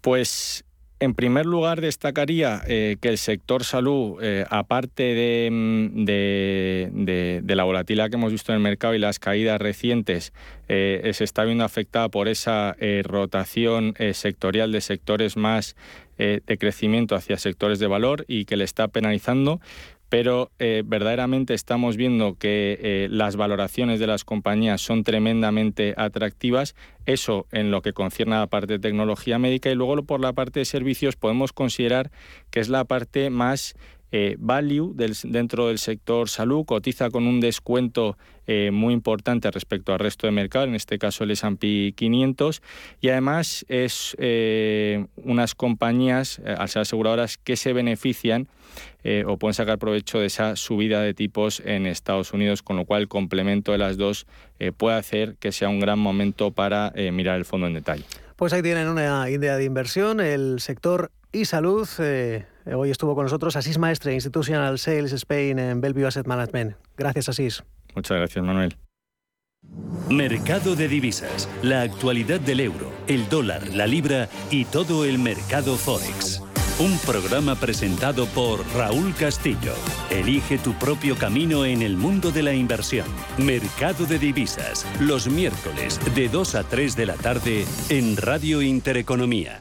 Pues en primer lugar, destacaría eh, que el sector salud, eh, aparte mm, de, la volatilidad que hemos visto en el mercado y las caídas recientes, eh, se está viendo afectada por esa rotación sectorial de sectores más de crecimiento hacia sectores de valor y que le está penalizando pero eh, verdaderamente estamos viendo que eh, las valoraciones de las compañías son tremendamente atractivas, eso en lo que concierne a la parte de tecnología médica y luego por la parte de servicios podemos considerar que es la parte más eh, value dentro del sector salud, cotiza con un descuento eh, muy importante respecto al resto del mercado, en este caso el S&P 500, y además es eh, unas compañías, al ser aseguradoras, que se benefician o pueden sacar provecho de esa subida de tipos en Estados Unidos, con lo cual el complemento de las dos puede hacer que sea un gran momento para mirar el fondo en detalle. Pues ahí tienen una idea de inversión, el sector y salud. Hoy estuvo con nosotros Asís Maestre, Institutional Sales Spain en Bellevue Asset Management. Gracias, Asís. Muchas gracias, Manuel. Mercado de divisas, la actualidad del euro, el dólar, la libra y todo el mercado forex. Un programa presentado por Raúl Castillo. Elige tu propio camino en el mundo de la inversión. Mercado de divisas, los miércoles de 2 a 3 de la tarde en Radio Intereconomía.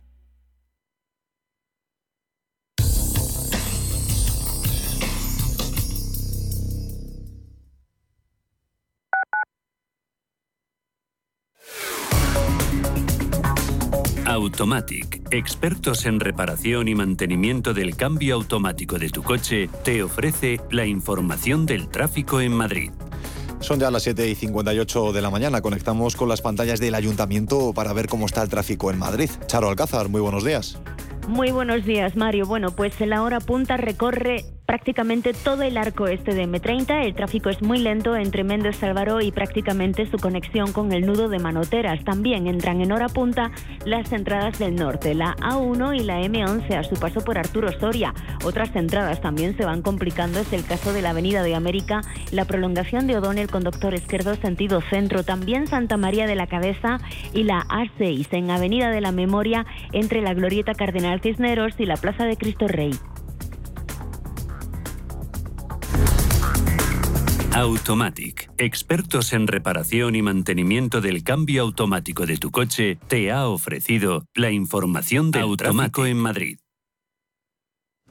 Automatic, expertos en reparación y mantenimiento del cambio automático de tu coche, te ofrece la información del tráfico en Madrid. Son ya las 7 y 58 de la mañana. Conectamos con las pantallas del ayuntamiento para ver cómo está el tráfico en Madrid. Charo Alcázar, muy buenos días. Muy buenos días, Mario. Bueno, pues la hora punta recorre prácticamente todo el arco este de M30. El tráfico es muy lento entre Méndez Álvaro y prácticamente su conexión con el nudo de Manoteras. También entran en hora punta las entradas del norte, la A1 y la M11 a su paso por Arturo Soria. Otras entradas también se van complicando. Es el caso de la Avenida de América, la prolongación de O'Donnell conductor izquierdo sentido centro. También Santa María de la Cabeza y la A6 en Avenida de la Memoria entre la Glorieta Cardenal Cisneros y la Plaza de Cristo Rey. Automatic, expertos en reparación y mantenimiento del cambio automático de tu coche, te ha ofrecido la información del Automático en Madrid.